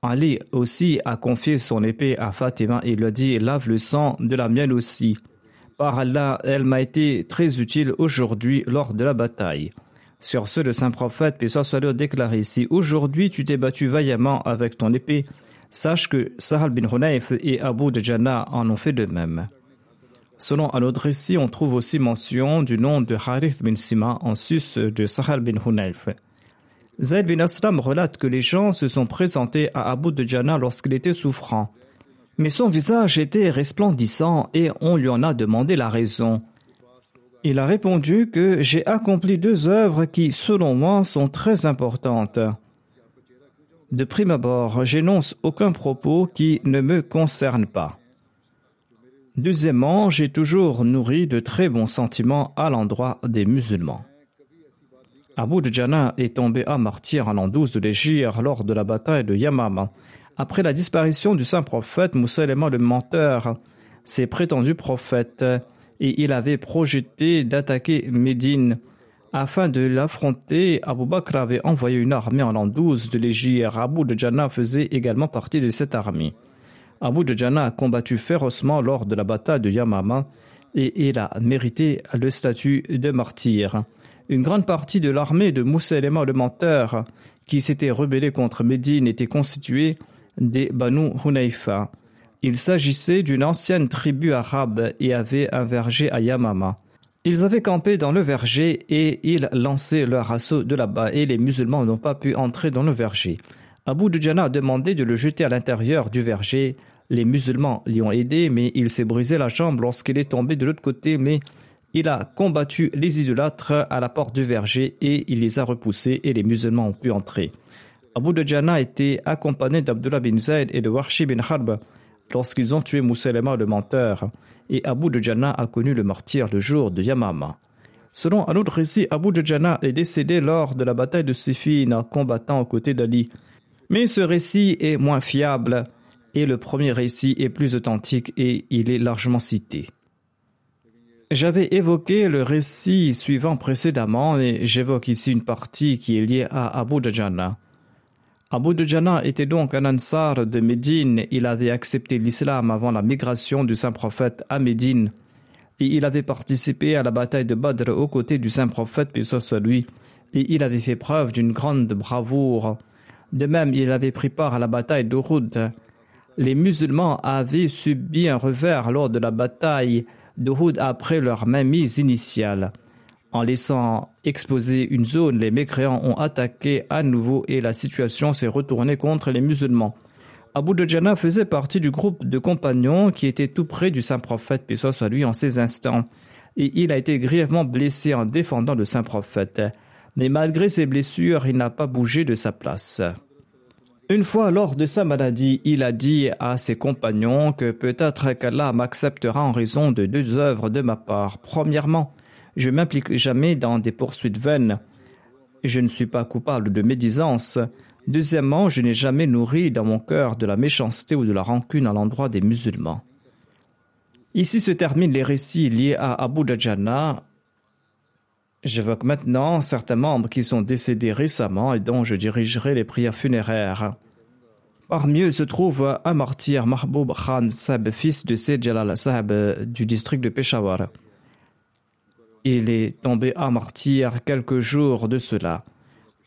Ali aussi a confié son épée à Fatima et lui a dit Lave le sang de la mienne aussi. Par Allah, elle m'a été très utile aujourd'hui lors de la bataille. Sur ce, le saint prophète, puis soit a déclaré Si aujourd'hui tu t'es battu vaillamment avec ton épée, sache que Sahal bin Hunayf et Abu Djana en ont fait de même. Selon un autre récit, on trouve aussi mention du nom de Harith bin Sima en sus de Sahal bin Hunayf. Zayd bin Aslam relate que les gens se sont présentés à Abu Djana lorsqu'il était souffrant mais son visage était resplendissant et on lui en a demandé la raison. Il a répondu que j'ai accompli deux œuvres qui, selon moi, sont très importantes. De prime abord, j'énonce aucun propos qui ne me concerne pas. Deuxièmement, j'ai toujours nourri de très bons sentiments à l'endroit des musulmans. Abu Djana est tombé à martyr en l'an 12 de l'Égypte lors de la bataille de Yamama. Après la disparition du saint prophète, Moussaïlema le menteur, ses prétendus prophètes, et il avait projeté d'attaquer Médine. Afin de l'affronter, Abu Bakr avait envoyé une armée en l'an 12 de l'Égypte. Abu de Jana faisait également partie de cette armée. Abu de Jana a combattu férocement lors de la bataille de Yamama et il a mérité le statut de martyr. Une grande partie de l'armée de Moussaïlema le menteur, qui s'était rebellée contre Médine, était constituée des Banu Hunayfa. Il s'agissait d'une ancienne tribu arabe et avait un verger à Yamama. Ils avaient campé dans le verger et ils lançaient leur assaut de là-bas et les musulmans n'ont pas pu entrer dans le verger. Abu Dujana a demandé de le jeter à l'intérieur du verger. Les musulmans l'y ont aidé, mais il s'est brisé la jambe lorsqu'il est tombé de l'autre côté, mais il a combattu les idolâtres à la porte du verger et il les a repoussés et les musulmans ont pu entrer. Abu Dajjana était accompagné d'Abdullah bin Zayd et de Warshi bin Harb lorsqu'ils ont tué Mousselema le menteur, et Abu Dajjana a connu le martyr le jour de Yamama. Selon un autre récit, Abu Dajjana est décédé lors de la bataille de Siffin combattant aux côtés d'Ali. Mais ce récit est moins fiable et le premier récit est plus authentique et il est largement cité. J'avais évoqué le récit suivant précédemment et j'évoque ici une partie qui est liée à Abu Dajjana. Abu Dujana était donc un ansar de Médine. Il avait accepté l'islam avant la migration du saint prophète à Médine. Et il avait participé à la bataille de Badr aux côtés du saint prophète, puis lui. Et il avait fait preuve d'une grande bravoure. De même, il avait pris part à la bataille d'Uhud. Les musulmans avaient subi un revers lors de la bataille d'Uhud après leur mainmise initiale. En laissant exposer une zone, les mécréants ont attaqué à nouveau et la situation s'est retournée contre les musulmans. Abu Dujana faisait partie du groupe de compagnons qui était tout près du saint prophète, puis soit lui, en ces instants. Et il a été grièvement blessé en défendant le saint prophète. Mais malgré ses blessures, il n'a pas bougé de sa place. Une fois lors de sa maladie, il a dit à ses compagnons que peut-être qu'Allah m'acceptera en raison de deux œuvres de ma part. Premièrement, je m'implique jamais dans des poursuites vaines. Je ne suis pas coupable de médisance. Deuxièmement, je n'ai jamais nourri dans mon cœur de la méchanceté ou de la rancune à l'endroit des musulmans. Ici se terminent les récits liés à Abu Dajjana. J'évoque maintenant certains membres qui sont décédés récemment et dont je dirigerai les prières funéraires. Parmi eux se trouve un martyr Mahboub Khan Sab, fils de Sayyid Jalal Sab du district de Peshawar. Il est tombé à martyr quelques jours de cela.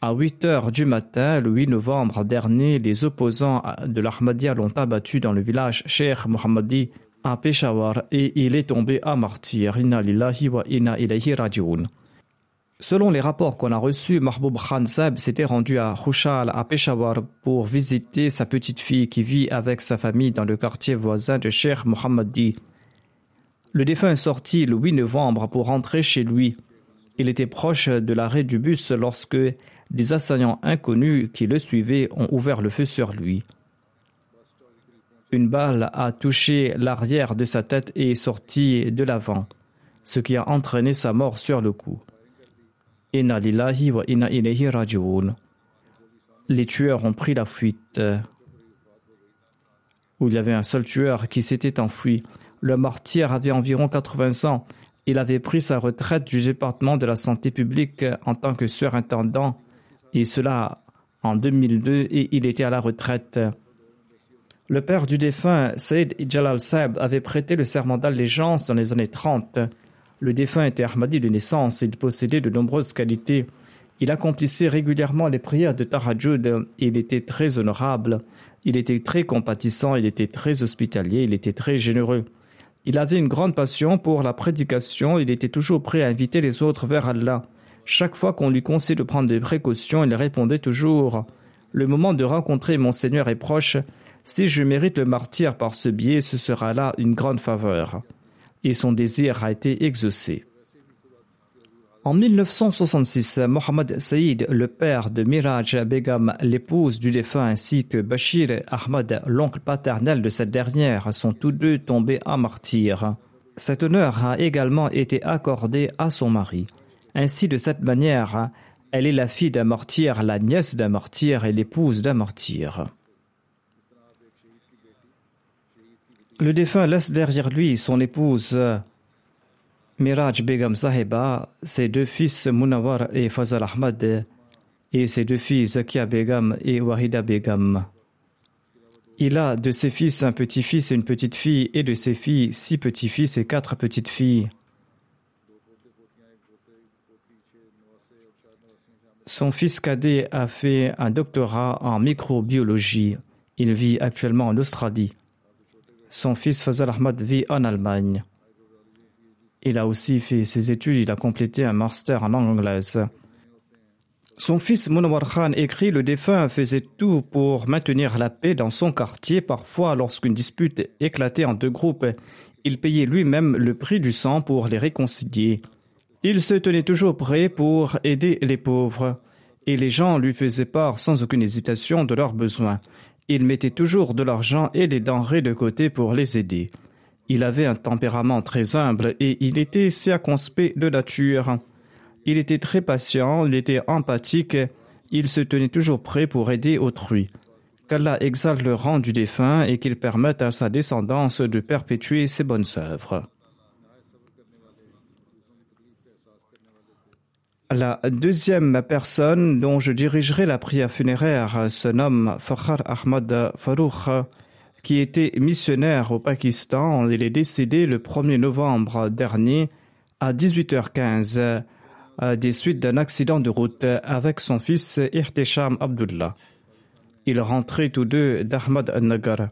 À 8 heures du matin, le 8 novembre dernier, les opposants de l'Ahmadiyya l'ont abattu dans le village Sheikh Mohammadi à Peshawar et il est tombé à martyr. Selon les rapports qu'on a reçus, Mahboub Khan s'était rendu à Khushal à Peshawar pour visiter sa petite fille qui vit avec sa famille dans le quartier voisin de Sheikh Mohammadi. Le défunt est sorti le 8 novembre pour rentrer chez lui. Il était proche de l'arrêt du bus lorsque des assaillants inconnus qui le suivaient ont ouvert le feu sur lui. Une balle a touché l'arrière de sa tête et est sortie de l'avant, ce qui a entraîné sa mort sur le coup. Wa inna ilayhi raji'un. Les tueurs ont pris la fuite. Où il y avait un seul tueur qui s'était enfui. Le martyr avait environ 80 ans. Il avait pris sa retraite du département de la santé publique en tant que surintendant, et cela en 2002, et il était à la retraite. Le père du défunt, Saïd Jalal Saeb, avait prêté le serment d'allégeance dans les années 30. Le défunt était Ahmadi de naissance et il possédait de nombreuses qualités. Il accomplissait régulièrement les prières de Tarajud il était très honorable. Il était très compatissant, il était très hospitalier, il était très généreux. Il avait une grande passion pour la prédication, il était toujours prêt à inviter les autres vers Allah. Chaque fois qu'on lui conseillait de prendre des précautions, il répondait toujours Le moment de rencontrer mon Seigneur est proche. Si je mérite le martyr par ce biais, ce sera là une grande faveur. Et son désir a été exaucé. En 1966, Mohamed Saïd, le père de Miraj Begum, l'épouse du défunt, ainsi que Bashir Ahmad, l'oncle paternel de cette dernière, sont tous deux tombés à martyr. Cet honneur a également été accordé à son mari. Ainsi, de cette manière, elle est la fille d'un martyr, la nièce d'un martyr et l'épouse d'un martyr. Le défunt laisse derrière lui son épouse Miraj Begum Sahiba, ses deux fils Munawar et Fazal Ahmad, et ses deux filles Zakia Begum et Wahida Begum. Il a de ses fils un petit-fils et une petite-fille, et de ses filles six petits-fils et quatre petites-filles. Son fils cadet a fait un doctorat en microbiologie. Il vit actuellement en Australie. Son fils Fazal Ahmad vit en Allemagne. Il a aussi fait ses études, il a complété un master en langue anglaise. Son fils Munawar Khan écrit Le défunt faisait tout pour maintenir la paix dans son quartier. Parfois, lorsqu'une dispute éclatait en deux groupes, il payait lui-même le prix du sang pour les réconcilier. Il se tenait toujours prêt pour aider les pauvres, et les gens lui faisaient part sans aucune hésitation de leurs besoins. Il mettait toujours de l'argent et des denrées de côté pour les aider. Il avait un tempérament très humble et il était circonspect de nature. Il était très patient, il était empathique, il se tenait toujours prêt pour aider autrui. Qu'Allah exalte le rang du défunt et qu'il permette à sa descendance de perpétuer ses bonnes œuvres. La deuxième personne dont je dirigerai la prière funéraire se nomme Fakhar Ahmad Farouk qui était missionnaire au Pakistan. Il est décédé le 1er novembre dernier à 18h15 des suites d'un accident de route avec son fils Ihtisham Abdullah. Ils rentraient tous deux d'Ahmad al-Nagar.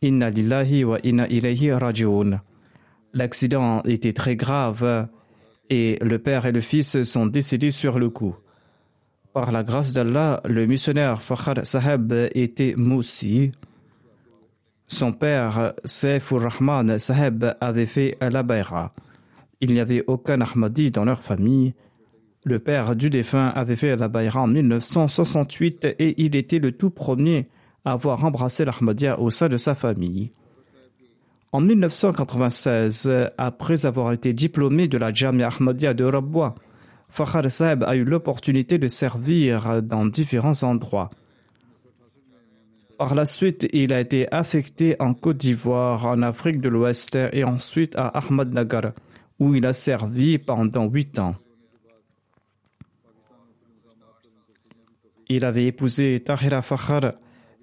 Inna wa inna ilayhi raji'un. L'accident était très grave et le père et le fils sont décédés sur le coup. Par la grâce d'Allah, le missionnaire Fakhar Saheb était moussi. Son père, Saifur Rahman Saheb, avait fait la bayra. Il n'y avait aucun Ahmadi dans leur famille. Le père du défunt avait fait la bayra en 1968 et il était le tout premier à avoir embrassé l'Ahmadiyya au sein de sa famille. En 1996, après avoir été diplômé de la Jamia Ahmadiyya de Rabwa, Fakhar Saeb a eu l'opportunité de servir dans différents endroits. Par la suite, il a été affecté en Côte d'Ivoire, en Afrique de l'Ouest et ensuite à Ahmadnagar, où il a servi pendant huit ans. Il avait épousé Tahira Fakhar,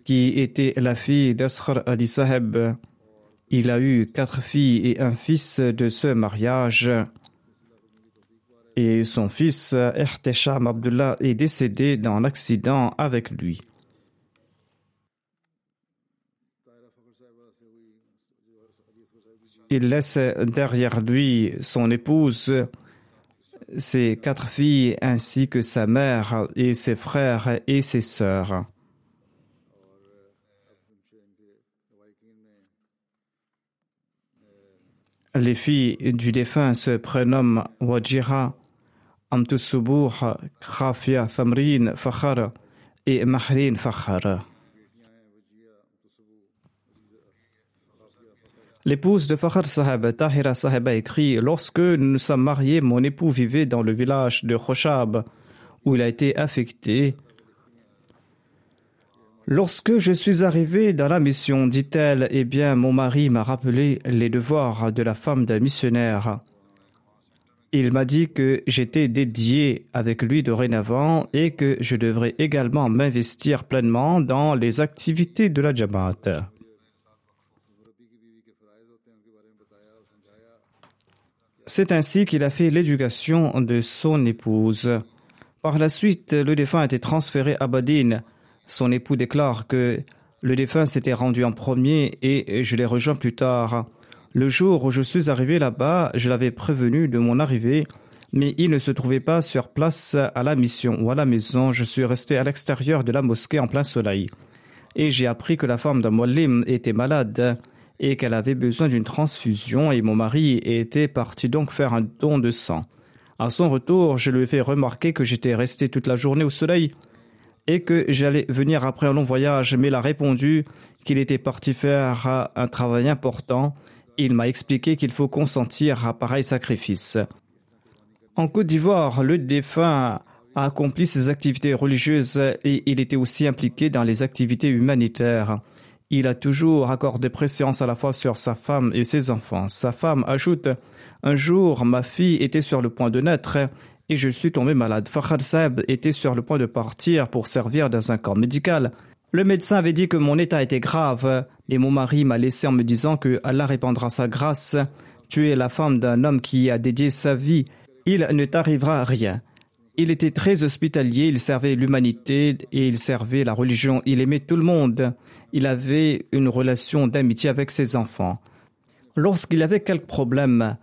qui était la fille d'Askhar Ali Saheb. Il a eu quatre filles et un fils de ce mariage. Et son fils, Ehtesham Abdullah, est décédé dans l'accident avec lui. Il laisse derrière lui son épouse, ses quatre filles ainsi que sa mère et ses frères et ses sœurs. Les filles du défunt se prénomment Wajira, Amtusubuh, Krafia Thamrin Fakhar et Mahrin Fakhar. L'épouse de Fakhar Saheb, Tahira a écrit Lorsque nous nous sommes mariés, mon époux vivait dans le village de Khoshab, où il a été affecté Lorsque je suis arrivé dans la mission, dit-elle, eh bien, mon mari m'a rappelé les devoirs de la femme d'un missionnaire. Il m'a dit que j'étais dédié avec lui dorénavant et que je devrais également m'investir pleinement dans les activités de la Jamaat. C'est ainsi qu'il a fait l'éducation de son épouse. Par la suite, le défunt a été transféré à Badin, son époux déclare que le défunt s'était rendu en premier et je l'ai rejoint plus tard. Le jour où je suis arrivé là-bas, je l'avais prévenu de mon arrivée, mais il ne se trouvait pas sur place à la mission ou à la maison. Je suis resté à l'extérieur de la mosquée en plein soleil. Et j'ai appris que la femme d'un était malade et qu'elle avait besoin d'une transfusion et mon mari était parti donc faire un don de sang. À son retour, je lui ai fait remarquer que j'étais resté toute la journée au soleil et que j'allais venir après un long voyage, mais il a répondu qu'il était parti faire un travail important. Il m'a expliqué qu'il faut consentir à pareil sacrifice. En Côte d'Ivoire, le défunt a accompli ses activités religieuses et il était aussi impliqué dans les activités humanitaires. Il a toujours accordé préséance à la fois sur sa femme et ses enfants. Sa femme ajoute Un jour, ma fille était sur le point de naître et je suis tombé malade. Fakhar Saeb était sur le point de partir pour servir dans un camp médical. Le médecin avait dit que mon état était grave, et mon mari m'a laissé en me disant que Allah répandra sa grâce. Tu es la femme d'un homme qui a dédié sa vie. Il ne t'arrivera rien. Il était très hospitalier, il servait l'humanité et il servait la religion. Il aimait tout le monde. Il avait une relation d'amitié avec ses enfants. Lorsqu'il avait quelques problèmes,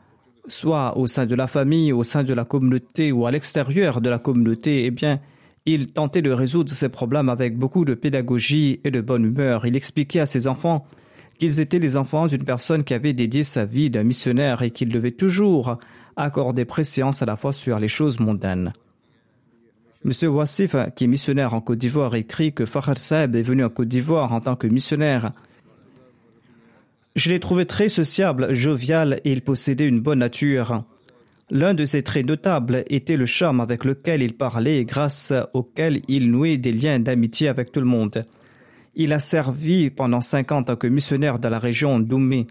soit au sein de la famille, au sein de la communauté ou à l'extérieur de la communauté, eh bien, il tentait de résoudre ces problèmes avec beaucoup de pédagogie et de bonne humeur. Il expliquait à ses enfants qu'ils étaient les enfants d'une personne qui avait dédié sa vie d'un missionnaire et qu'il devait toujours accorder préséance à la fois sur les choses mondaines. M. Wassif, qui est missionnaire en Côte d'Ivoire, écrit que Fahad Saeb est venu en Côte d'Ivoire en tant que missionnaire je l'ai trouvé très sociable, jovial et il possédait une bonne nature. L'un de ses traits notables était le charme avec lequel il parlait et grâce auquel il nouait des liens d'amitié avec tout le monde. Il a servi pendant cinq ans en tant que missionnaire dans la région d'Oumé.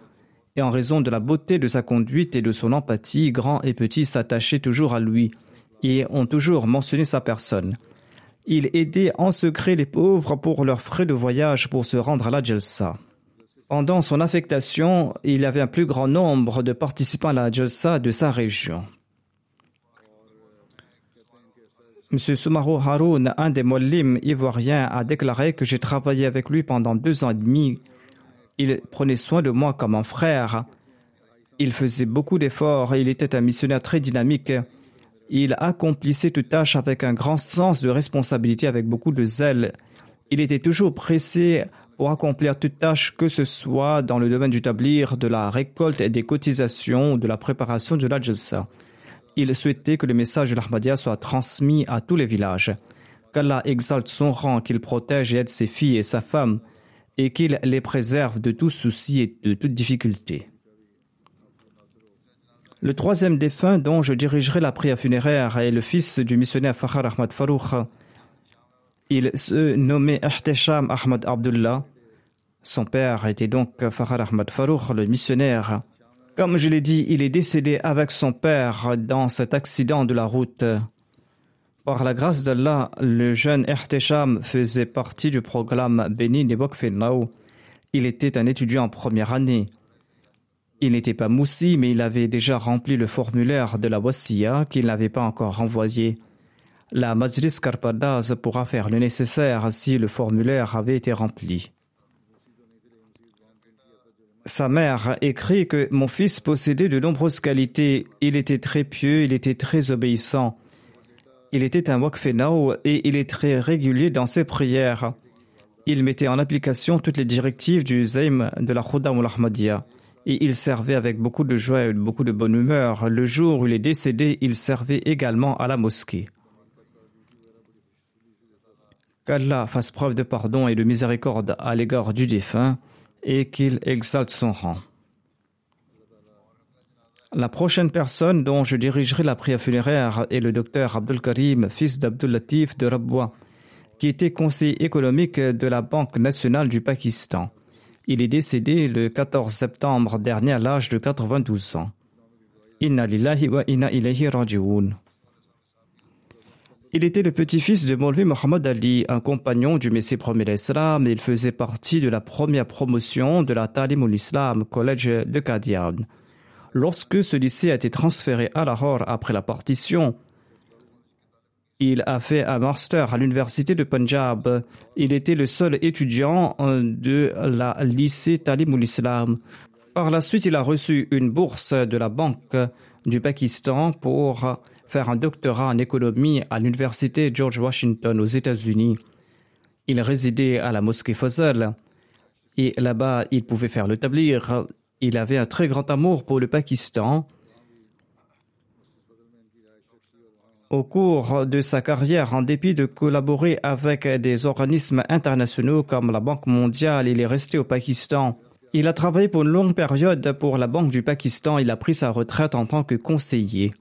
Et en raison de la beauté de sa conduite et de son empathie, grands et petits s'attachaient toujours à lui et ont toujours mentionné sa personne. Il aidait en secret les pauvres pour leurs frais de voyage pour se rendre à la Jalsa. Pendant son affectation, il avait un plus grand nombre de participants à la Jalsa de sa région. M. Sumaro Haroun, un des mollim ivoiriens, a déclaré que j'ai travaillé avec lui pendant deux ans et demi. Il prenait soin de moi comme un frère. Il faisait beaucoup d'efforts et il était un missionnaire très dynamique. Il accomplissait toute tâche avec un grand sens de responsabilité, avec beaucoup de zèle. Il était toujours pressé pour accomplir toute tâche, que ce soit dans le domaine du tablir, de la récolte et des cotisations, ou de la préparation de la. Il souhaitait que le message de l'Ahmadiyya soit transmis à tous les villages. Qu'Allah exalte son rang, qu'il protège et aide ses filles et sa femme, et qu'il les préserve de tout souci et de toute difficulté. Le troisième défunt dont je dirigerai la prière funéraire est le fils du missionnaire Fakhar Ahmad Farouk. Il se nommait Ihtesham Ahmad Abdullah. Son père était donc Fakhar Ahmad Farouk, le missionnaire. Comme je l'ai dit, il est décédé avec son père dans cet accident de la route. Par la grâce d'Allah, le jeune Ihtesham faisait partie du programme Béni Nebok Il était un étudiant en première année. Il n'était pas moussi, mais il avait déjà rempli le formulaire de la Wasiya qu'il n'avait pas encore renvoyé. La Majlis Karpadaz pourra faire le nécessaire si le formulaire avait été rempli. Sa mère écrit que mon fils possédait de nombreuses qualités. Il était très pieux, il était très obéissant. Il était un wakfenao et il est très régulier dans ses prières. Il mettait en application toutes les directives du Zaym de la Khudam al-Ahmadiyya et il servait avec beaucoup de joie et beaucoup de bonne humeur. Le jour où il est décédé, il servait également à la mosquée. Qu'Allah fasse preuve de pardon et de miséricorde à l'égard du défunt et qu'il exalte son rang. La prochaine personne dont je dirigerai la prière funéraire est le docteur Abdul Karim, fils d'Abdul Latif de Rabwa, qui était conseiller économique de la Banque nationale du Pakistan. Il est décédé le 14 septembre dernier à l'âge de 92 ans. Il était le petit-fils de Maulvi Muhammad Ali, un compagnon du Messie premier l'Islam, et il faisait partie de la première promotion de la Talim islam College de Qadian. Lorsque ce lycée a été transféré à Lahore après la partition, il a fait un master à l'université de Punjab. Il était le seul étudiant euh, de la lycée Talimul Islam. Par la suite, il a reçu une bourse de la Banque du Pakistan pour faire un doctorat en économie à l'université George Washington aux États-Unis. Il résidait à la mosquée Fazal et là-bas, il pouvait faire le tablir. Il avait un très grand amour pour le Pakistan Au cours de sa carrière, en dépit de collaborer avec des organismes internationaux comme la Banque mondiale, il est resté au Pakistan. Il a travaillé pour une longue période pour la Banque du Pakistan. Il a pris sa retraite en tant que conseiller.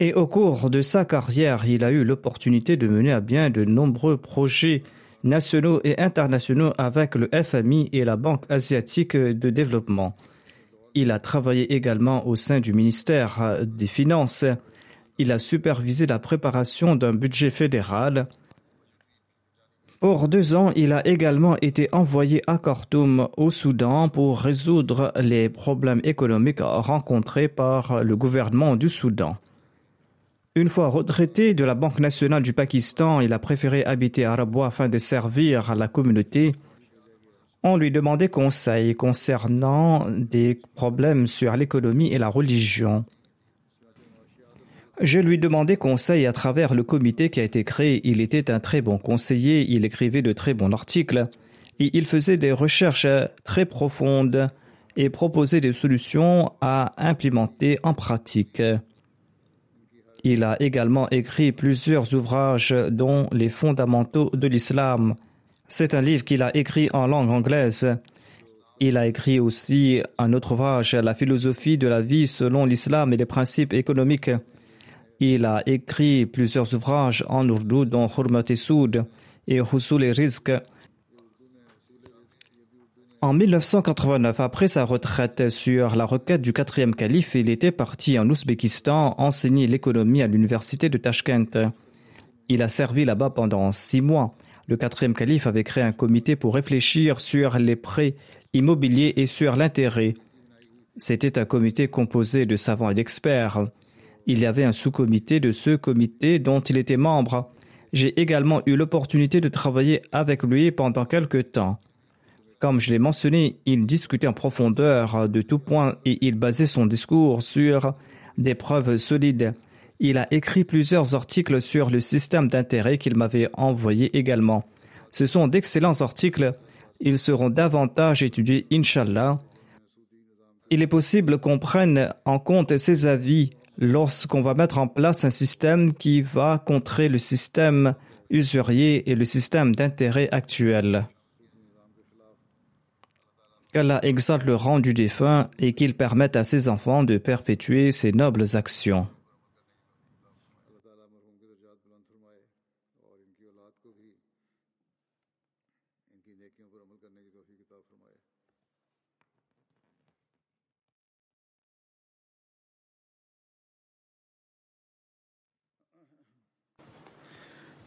Et au cours de sa carrière, il a eu l'opportunité de mener à bien de nombreux projets nationaux et internationaux avec le FMI et la Banque asiatique de développement. Il a travaillé également au sein du ministère des Finances il a supervisé la préparation d'un budget fédéral. Pour deux ans, il a également été envoyé à Khartoum, au Soudan, pour résoudre les problèmes économiques rencontrés par le gouvernement du Soudan. Une fois retraité de la Banque nationale du Pakistan, il a préféré habiter à Rabwa afin de servir la communauté. On lui demandait conseil concernant des problèmes sur l'économie et la religion. Je lui demandais conseil à travers le comité qui a été créé. Il était un très bon conseiller, il écrivait de très bons articles et il faisait des recherches très profondes et proposait des solutions à implémenter en pratique. Il a également écrit plusieurs ouvrages dont Les fondamentaux de l'islam. C'est un livre qu'il a écrit en langue anglaise. Il a écrit aussi un autre ouvrage, La philosophie de la vie selon l'islam et les principes économiques. Il a écrit plusieurs ouvrages en ourdou, dont Hurmat Soud et Husul et Rizq. En 1989, après sa retraite sur la requête du quatrième calife, il était parti en Ouzbékistan enseigner l'économie à l'université de Tashkent. Il a servi là-bas pendant six mois. Le quatrième calife avait créé un comité pour réfléchir sur les prêts immobiliers et sur l'intérêt. C'était un comité composé de savants et d'experts. Il y avait un sous-comité de ce comité dont il était membre. J'ai également eu l'opportunité de travailler avec lui pendant quelque temps. Comme je l'ai mentionné, il discutait en profondeur de tout point et il basait son discours sur des preuves solides. Il a écrit plusieurs articles sur le système d'intérêt qu'il m'avait envoyé également. Ce sont d'excellents articles. Ils seront davantage étudiés, Inshallah. Il est possible qu'on prenne en compte ces avis lorsqu'on va mettre en place un système qui va contrer le système usurier et le système d'intérêt actuel. Qu'Allah exalte le rang du défunt et qu'il permette à ses enfants de perpétuer ses nobles actions.